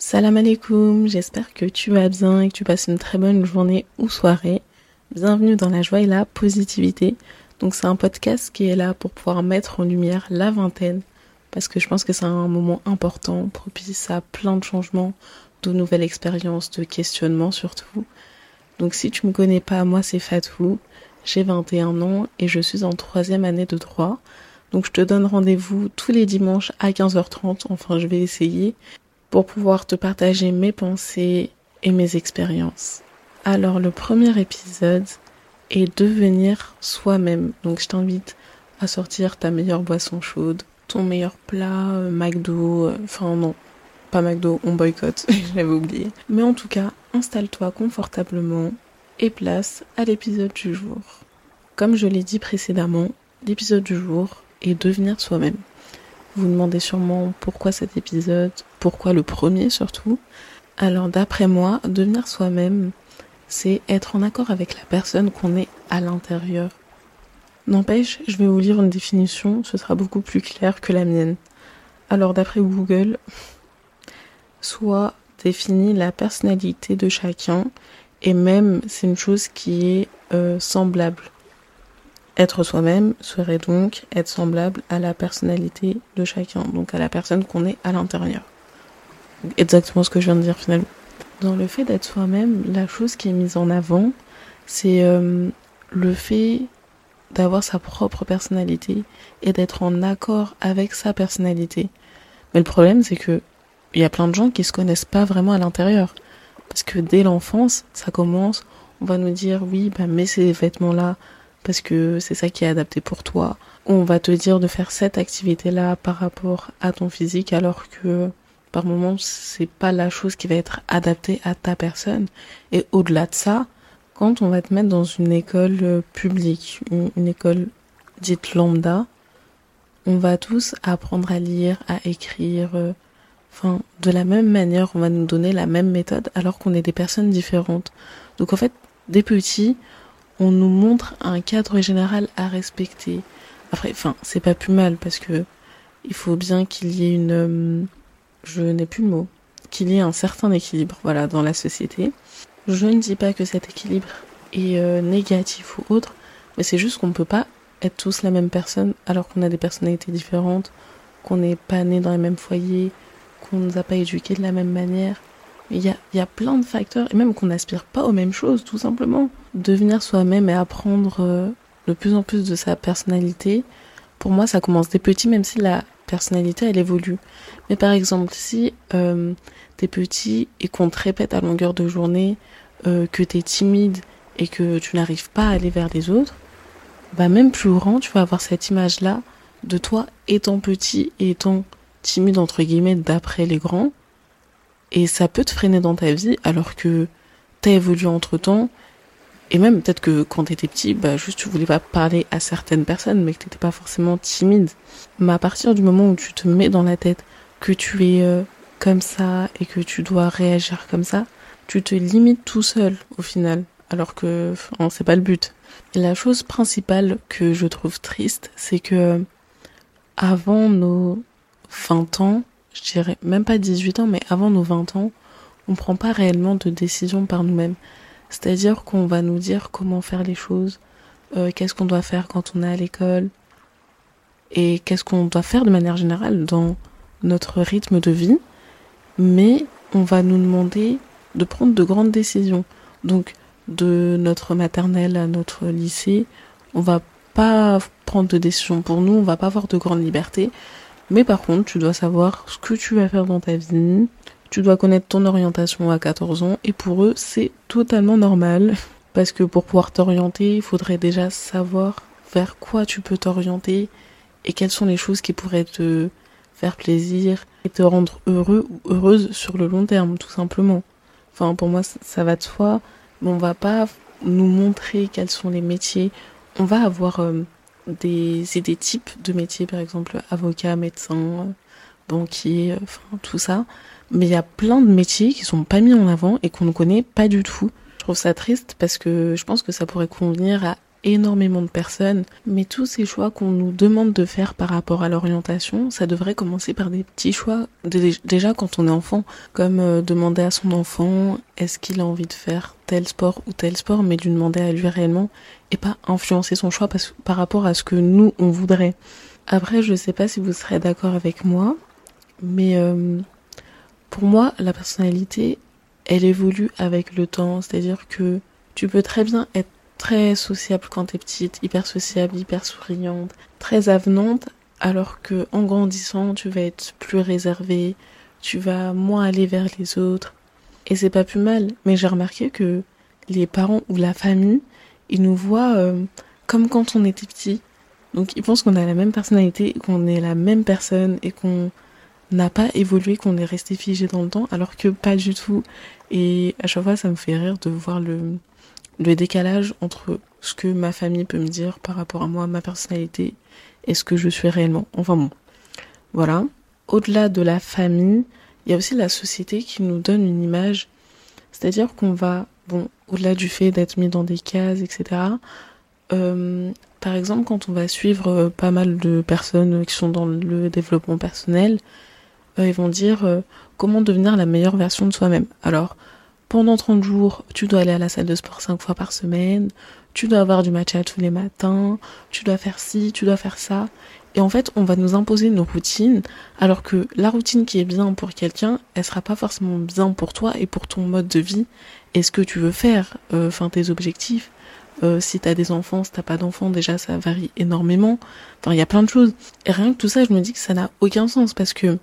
Salam alaikum, j'espère que tu vas bien et que tu passes une très bonne journée ou soirée. Bienvenue dans la joie et la positivité. Donc c'est un podcast qui est là pour pouvoir mettre en lumière la vingtaine parce que je pense que c'est un moment important, propice à plein de changements, de nouvelles expériences, de questionnements surtout. Donc si tu me connais pas, moi c'est Fatou, j'ai 21 ans et je suis en troisième année de droit. Donc je te donne rendez-vous tous les dimanches à 15h30, enfin je vais essayer, pour pouvoir te partager mes pensées et mes expériences. Alors le premier épisode est devenir soi-même. Donc je t'invite à sortir ta meilleure boisson chaude, ton meilleur plat, euh, McDo, euh, enfin non, pas McDo, on boycotte, j'avais oublié. Mais en tout cas, installe-toi confortablement et place à l'épisode du jour. Comme je l'ai dit précédemment, l'épisode du jour est devenir soi-même. Vous vous demandez sûrement pourquoi cet épisode, pourquoi le premier surtout. Alors d'après moi, devenir soi-même, c'est être en accord avec la personne qu'on est à l'intérieur. N'empêche, je vais vous lire une définition, ce sera beaucoup plus clair que la mienne. Alors d'après Google, soit définit la personnalité de chacun, et même c'est une chose qui est euh, semblable. Être soi-même serait donc être semblable à la personnalité de chacun, donc à la personne qu'on est à l'intérieur. Exactement ce que je viens de dire finalement. Dans le fait d'être soi-même, la chose qui est mise en avant, c'est euh, le fait d'avoir sa propre personnalité et d'être en accord avec sa personnalité. Mais le problème, c'est que il y a plein de gens qui se connaissent pas vraiment à l'intérieur. Parce que dès l'enfance, ça commence, on va nous dire oui, bah mets ces vêtements-là, parce que c'est ça qui est adapté pour toi. On va te dire de faire cette activité-là par rapport à ton physique alors que par moment c'est pas la chose qui va être adaptée à ta personne. Et au-delà de ça, quand on va te mettre dans une école publique, une, école dite lambda, on va tous apprendre à lire, à écrire, euh, enfin de la même manière, on va nous donner la même méthode alors qu'on est des personnes différentes. Donc en fait, des petits, on nous montre un cadre général à respecter. Après, enfin, c'est pas plus mal parce que il faut bien qu'il y ait une, euh, je n'ai plus le mot, qu'il y ait un certain équilibre, voilà, dans la société. Je ne dis pas que cet équilibre est euh, négatif ou autre, mais c'est juste qu'on ne peut pas être tous la même personne alors qu'on a des personnalités différentes, qu'on n'est pas né dans les mêmes foyers, qu'on ne nous a pas éduqués de la même manière. Il y a, y a plein de facteurs, et même qu'on n'aspire pas aux mêmes choses, tout simplement. Devenir soi-même et apprendre euh, de plus en plus de sa personnalité, pour moi, ça commence des petits, même si la personnalité, elle évolue. Mais par exemple, si euh, t'es petit et qu'on te répète à longueur de journée euh, que t'es timide et que tu n'arrives pas à aller vers les autres, bah même plus grand, tu vas avoir cette image-là de toi étant petit et étant timide entre guillemets d'après les grands et ça peut te freiner dans ta vie alors que t'as évolué entre temps. Et même peut-être que quand t'étais petit bah juste tu voulais pas parler à certaines personnes mais que t'étais pas forcément timide. Mais à partir du moment où tu te mets dans la tête que tu es euh, comme ça et que tu dois réagir comme ça tu te limites tout seul au final. Alors que c'est pas le but. Et la chose principale que je trouve triste c'est que avant nos 20 ans, je dirais même pas 18 ans, mais avant nos 20 ans, on prend pas réellement de décision par nous-mêmes. C'est-à-dire qu'on va nous dire comment faire les choses, euh, qu'est-ce qu'on doit faire quand on est à l'école, et qu'est-ce qu'on doit faire de manière générale dans notre rythme de vie, mais on va nous demander de prendre de grandes décisions. Donc, de notre maternelle à notre lycée, on va pas prendre de décisions pour nous, on va pas avoir de grandes libertés. Mais par contre, tu dois savoir ce que tu vas faire dans ta vie. Tu dois connaître ton orientation à 14 ans. Et pour eux, c'est totalement normal. Parce que pour pouvoir t'orienter, il faudrait déjà savoir vers quoi tu peux t'orienter et quelles sont les choses qui pourraient te faire plaisir et te rendre heureux ou heureuse sur le long terme, tout simplement. Enfin, pour moi, ça va de soi, mais on va pas nous montrer quels sont les métiers. On va avoir euh, des, types de métiers, par exemple avocat, médecin, banquier, enfin tout ça. Mais il y a plein de métiers qui sont pas mis en avant et qu'on ne connaît pas du tout. Je trouve ça triste parce que je pense que ça pourrait convenir à énormément de personnes, mais tous ces choix qu'on nous demande de faire par rapport à l'orientation, ça devrait commencer par des petits choix déjà quand on est enfant, comme euh, demander à son enfant est-ce qu'il a envie de faire tel sport ou tel sport, mais lui demander à lui réellement et pas influencer son choix par rapport à ce que nous on voudrait. Après, je sais pas si vous serez d'accord avec moi, mais euh, pour moi, la personnalité, elle évolue avec le temps, c'est-à-dire que tu peux très bien être très sociable quand t'es petite, hyper sociable, hyper souriante, très avenante, alors que en grandissant, tu vas être plus réservée, tu vas moins aller vers les autres. Et c'est pas plus mal, mais j'ai remarqué que les parents ou la famille, ils nous voient euh, comme quand on était petit. Donc ils pensent qu'on a la même personnalité, qu'on est la même personne et qu'on n'a pas évolué, qu'on est resté figé dans le temps, alors que pas du tout. Et à chaque fois, ça me fait rire de voir le, le décalage entre ce que ma famille peut me dire par rapport à moi, ma personnalité, et ce que je suis réellement. Enfin bon, voilà. Au-delà de la famille, il y a aussi la société qui nous donne une image. C'est-à-dire qu'on va, bon, au-delà du fait d'être mis dans des cases, etc. Euh, par exemple, quand on va suivre euh, pas mal de personnes qui sont dans le développement personnel, euh, ils vont dire comment devenir la meilleure version de soi-même. Alors, pendant 30 jours, tu dois aller à la salle de sport 5 fois par semaine, tu dois avoir du matcha tous les matins, tu dois faire ci, tu dois faire ça. Et en fait, on va nous imposer nos routines, alors que la routine qui est bien pour quelqu'un, elle sera pas forcément bien pour toi et pour ton mode de vie et ce que tu veux faire, euh, enfin tes objectifs. Euh, si t'as des enfants, si t'as pas d'enfants, déjà ça varie énormément. Enfin, il y a plein de choses. Et rien que tout ça, je me dis que ça n'a aucun sens parce que,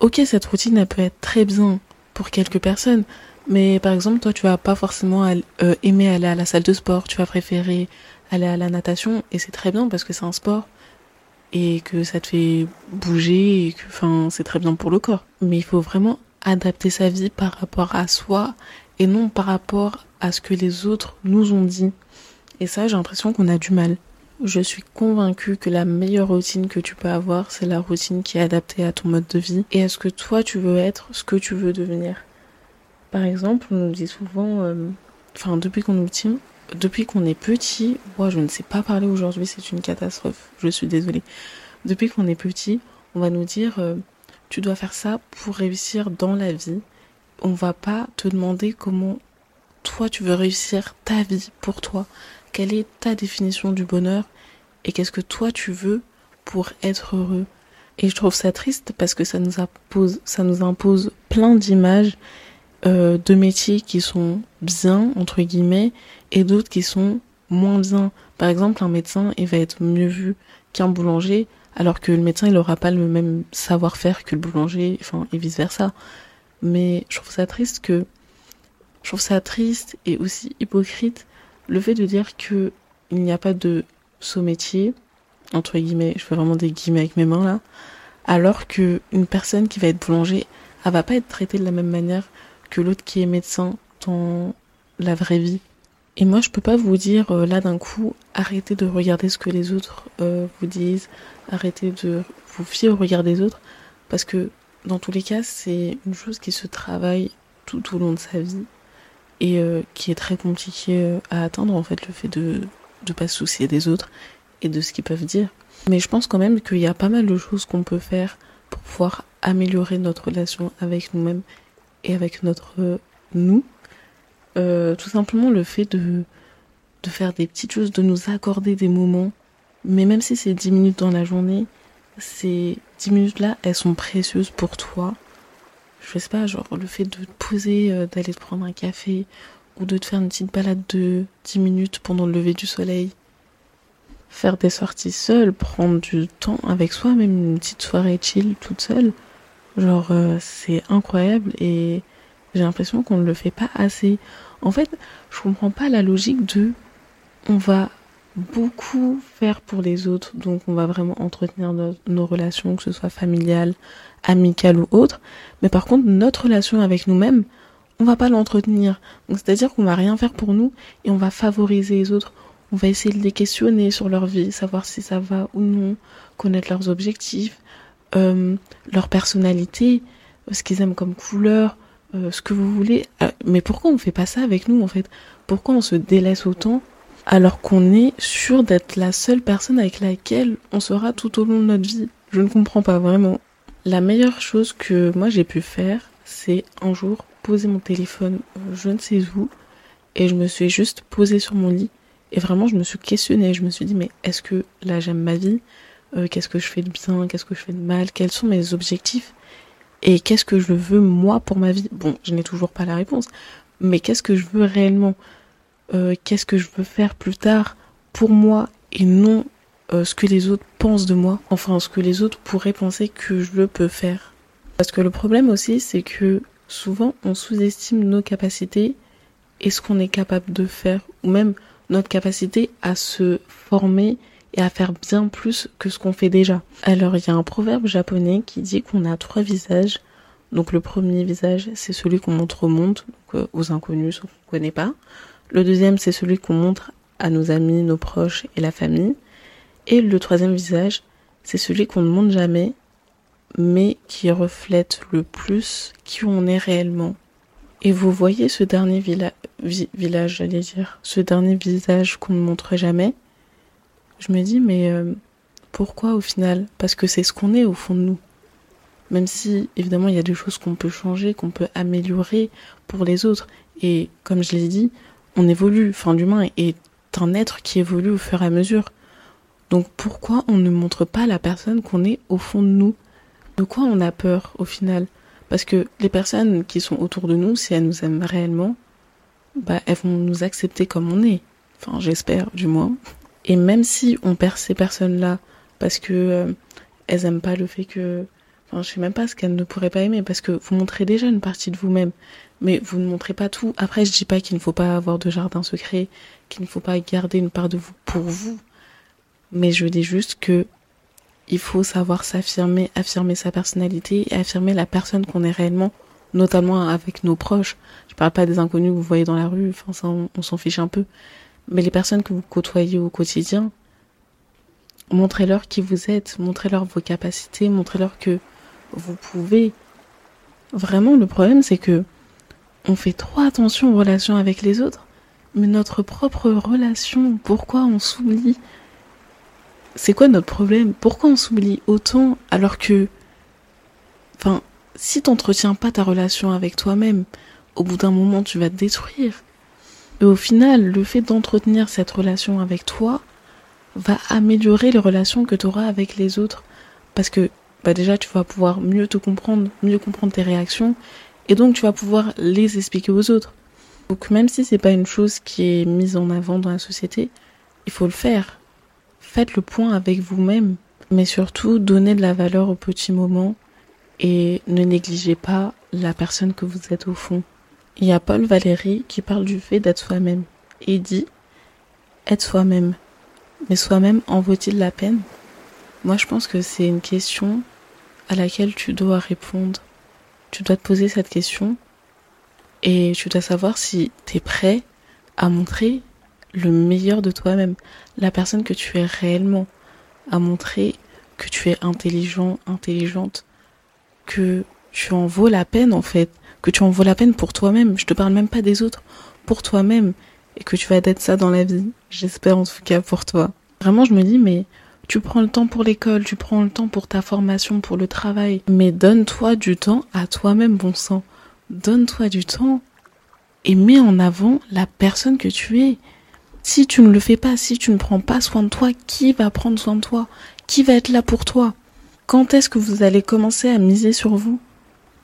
ok, cette routine, elle peut être très bien pour quelques personnes, mais par exemple, toi, tu vas pas forcément euh, aimer aller à la salle de sport, tu vas préférer aller à la natation, et c'est très bien parce que c'est un sport et que ça te fait bouger, et que, enfin, c'est très bien pour le corps. Mais il faut vraiment adapter sa vie par rapport à soi et non par rapport à ce que les autres nous ont dit. Et ça, j'ai l'impression qu'on a du mal. Je suis convaincue que la meilleure routine que tu peux avoir, c'est la routine qui est adaptée à ton mode de vie et à ce que toi tu veux être, ce que tu veux devenir. Par exemple, on nous dit souvent, euh, enfin depuis qu'on nous dit, depuis qu'on est petit, moi je ne sais pas parler aujourd'hui, c'est une catastrophe, je suis désolée. Depuis qu'on est petit, on va nous dire, euh, tu dois faire ça pour réussir dans la vie. On va pas te demander comment toi tu veux réussir ta vie pour toi. Quelle est ta définition du bonheur et qu'est-ce que toi tu veux pour être heureux? Et je trouve ça triste parce que ça nous impose, ça nous impose plein d'images euh, de métiers qui sont bien, entre guillemets, et d'autres qui sont moins bien. Par exemple, un médecin, il va être mieux vu qu'un boulanger, alors que le médecin, il n'aura pas le même savoir-faire que le boulanger, enfin, et vice-versa. Mais je trouve ça triste que, je trouve ça triste et aussi hypocrite le fait de dire que il n'y a pas de saut métier, entre guillemets, je fais vraiment des guillemets avec mes mains là, alors que une personne qui va être boulanger, elle va pas être traitée de la même manière l'autre qui est médecin dans la vraie vie. Et moi, je peux pas vous dire euh, là d'un coup, arrêtez de regarder ce que les autres euh, vous disent, arrêtez de vous fier au regard des autres, parce que dans tous les cas, c'est une chose qui se travaille tout au long de sa vie et euh, qui est très compliqué à atteindre en fait, le fait de ne pas se soucier des autres et de ce qu'ils peuvent dire. Mais je pense quand même qu'il y a pas mal de choses qu'on peut faire pour pouvoir améliorer notre relation avec nous-mêmes et avec notre nous. Euh, tout simplement le fait de, de faire des petites choses, de nous accorder des moments. Mais même si c'est 10 minutes dans la journée, ces 10 minutes-là, elles sont précieuses pour toi. Je sais pas, genre le fait de te poser, euh, d'aller te prendre un café ou de te faire une petite balade de 10 minutes pendant le lever du soleil. Faire des sorties seules, prendre du temps avec soi, même une petite soirée chill toute seule. Genre, euh, c'est incroyable et j'ai l'impression qu'on ne le fait pas assez. En fait, je comprends pas la logique de on va beaucoup faire pour les autres, donc on va vraiment entretenir nos, relations, que ce soit familiales, amicales ou autres. Mais par contre, notre relation avec nous-mêmes, on va pas l'entretenir. Donc c'est-à-dire qu'on va rien faire pour nous et on va favoriser les autres. On va essayer de les questionner sur leur vie, savoir si ça va ou non, connaître leurs objectifs, euh, leur personnalité, ce qu'ils aiment comme couleur, euh, ce que vous voulez. Euh, mais pourquoi on fait pas ça avec nous en fait? Pourquoi on se délaisse autant alors qu'on est sûr d'être la seule personne avec laquelle on sera tout au long de notre vie? Je ne comprends pas vraiment. La meilleure chose que moi j'ai pu faire, c'est un jour poser mon téléphone je ne sais où et je me suis juste posée sur mon lit et vraiment je me suis questionnée. Je me suis dit mais est-ce que là j'aime ma vie? Euh, Qu'est-ce que je fais de bien Qu'est-ce que je fais de mal Quels sont mes objectifs Et qu'est-ce que je veux moi pour ma vie? Bon, je n'ai toujours pas la réponse, mais qu'est-ce que je veux réellement? Euh, Qu'est-ce que je veux faire plus tard pour moi et non euh, ce que les autres pensent de moi, enfin ce que les autres pourraient penser que je peux faire. Parce que le problème aussi, c'est que souvent on sous-estime nos capacités et ce qu'on est capable de faire, ou même notre capacité à se former et à faire bien plus que ce qu'on fait déjà. Alors il y a un proverbe japonais qui dit qu'on a trois visages. Donc le premier visage, c'est celui qu'on montre au monde, donc, euh, aux inconnus, ceux qu'on ne connaît pas. Le deuxième, c'est celui qu'on montre à nos amis, nos proches et la famille. Et le troisième visage, c'est celui qu'on ne montre jamais, mais qui reflète le plus qui on est réellement. Et vous voyez ce dernier village, j'allais dire, ce dernier visage qu'on ne montre jamais? Je me dis, mais euh, pourquoi au final? Parce que c'est ce qu'on est au fond de nous. Même si, évidemment, il y a des choses qu'on peut changer, qu'on peut améliorer pour les autres. Et comme je l'ai dit, on évolue. Enfin, l'humain est un être qui évolue au fur et à mesure. Donc pourquoi on ne montre pas la personne qu'on est au fond de nous? De quoi on a peur au final? Parce que les personnes qui sont autour de nous, si elles nous aiment réellement, bah elles vont nous accepter comme on est. Enfin j'espère du moins. Et même si on perd ces personnes-là parce que euh, elles aiment pas le fait que Enfin, je sais même pas ce qu'elles ne pourraient pas aimer parce que vous montrez déjà une partie de vous-même, mais vous ne montrez pas tout. Après, je dis pas qu'il ne faut pas avoir de jardin secret, qu'il ne faut pas garder une part de vous pour vous mais je dis juste que il faut savoir s'affirmer, affirmer sa personnalité et affirmer la personne qu'on est réellement, notamment avec nos proches. Je parle pas des inconnus que vous voyez dans la rue, enfin ça on, s'en fiche un peu. Mais les personnes que vous côtoyez au quotidien, montrez-leur qui vous êtes, montrez-leur vos capacités, montrez-leur que vous pouvez. Vraiment, le problème c'est que on fait trop attention aux relations avec les autres, mais notre propre relation, pourquoi on s'oublie? C'est quoi notre problème? Pourquoi on s'oublie autant alors que, enfin, si t'entretiens pas ta relation avec toi-même, au bout d'un moment tu vas te détruire. Et au final, le fait d'entretenir cette relation avec toi va améliorer les relations que tu auras avec les autres. Parce que bah déjà tu vas pouvoir mieux te comprendre, mieux comprendre tes réactions, et donc tu vas pouvoir les expliquer aux autres. Donc même si c'est pas une chose qui est mise en avant dans la société, il faut le faire faites le point avec vous-même, mais surtout donnez de la valeur aux petits moments et ne négligez pas la personne que vous êtes au fond. Il y a Paul Valéry qui parle du fait d'être soi-même et dit être soi-même. Mais soi-même en vaut-il la peine? Moi je pense que c'est une question à laquelle tu dois répondre. Tu dois te poser cette question et tu dois savoir si tu es prêt à montrer le meilleur de toi-même, la personne que tu es réellement, à montrer que tu es intelligent, intelligente, que tu en vaux la peine en fait, que tu en vaux la peine pour toi-même. Je te parle même pas des autres, pour toi-même, et que tu vas être ça dans la vie. J'espère en tout cas pour toi. Vraiment, je me dis, mais tu prends le temps pour l'école, tu prends le temps pour ta formation, pour le travail, mais donne-toi du temps à toi-même, bon sang. Donne-toi du temps et mets en avant la personne que tu es. Si tu ne le fais pas, si tu ne prends pas soin de toi, qui va prendre soin de toi? Qui va être là pour toi? Quand est-ce que vous allez commencer à miser sur vous?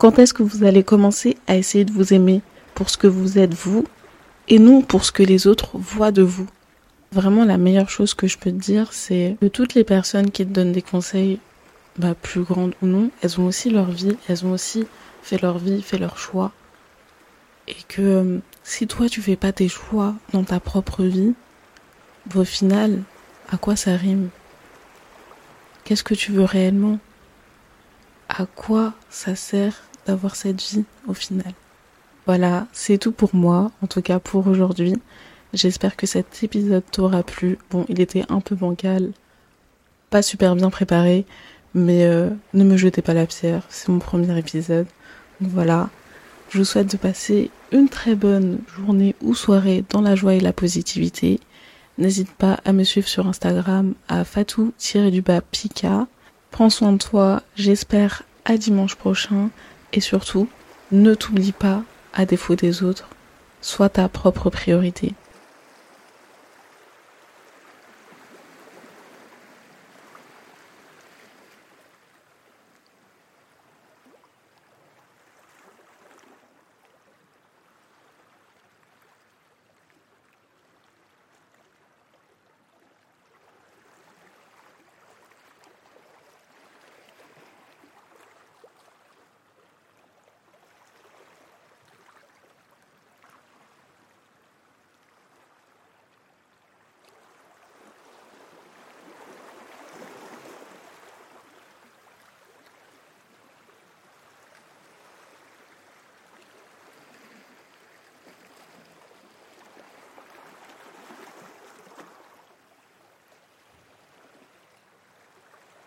Quand est-ce que vous allez commencer à essayer de vous aimer pour ce que vous êtes vous et non pour ce que les autres voient de vous? Vraiment, la meilleure chose que je peux te dire, c'est que toutes les personnes qui te donnent des conseils, bah, plus grandes ou non, elles ont aussi leur vie, elles ont aussi fait leur vie, fait leur choix. Et que euh, si toi tu fais pas tes choix dans ta propre vie, au final, à quoi ça rime? Qu'est-ce que tu veux réellement? À quoi ça sert cette vie au final Voilà, c'est tout pour moi, en tout cas pour aujourd'hui. J'espère que cet épisode t'aura plu. Bon, il était un peu bancal, pas super bien préparé, mais euh, ne me jetez pas la pierre, c'est mon premier épisode. Voilà, je souhaite de passer une très bonne journée ou soirée dans la joie et la positivité. N'hésite pas à me suivre sur Instagram à fatou-pika. Prends soin de toi, j'espère à dimanche prochain et surtout, ne t'oublie pas, à défaut des autres, sois ta propre priorité.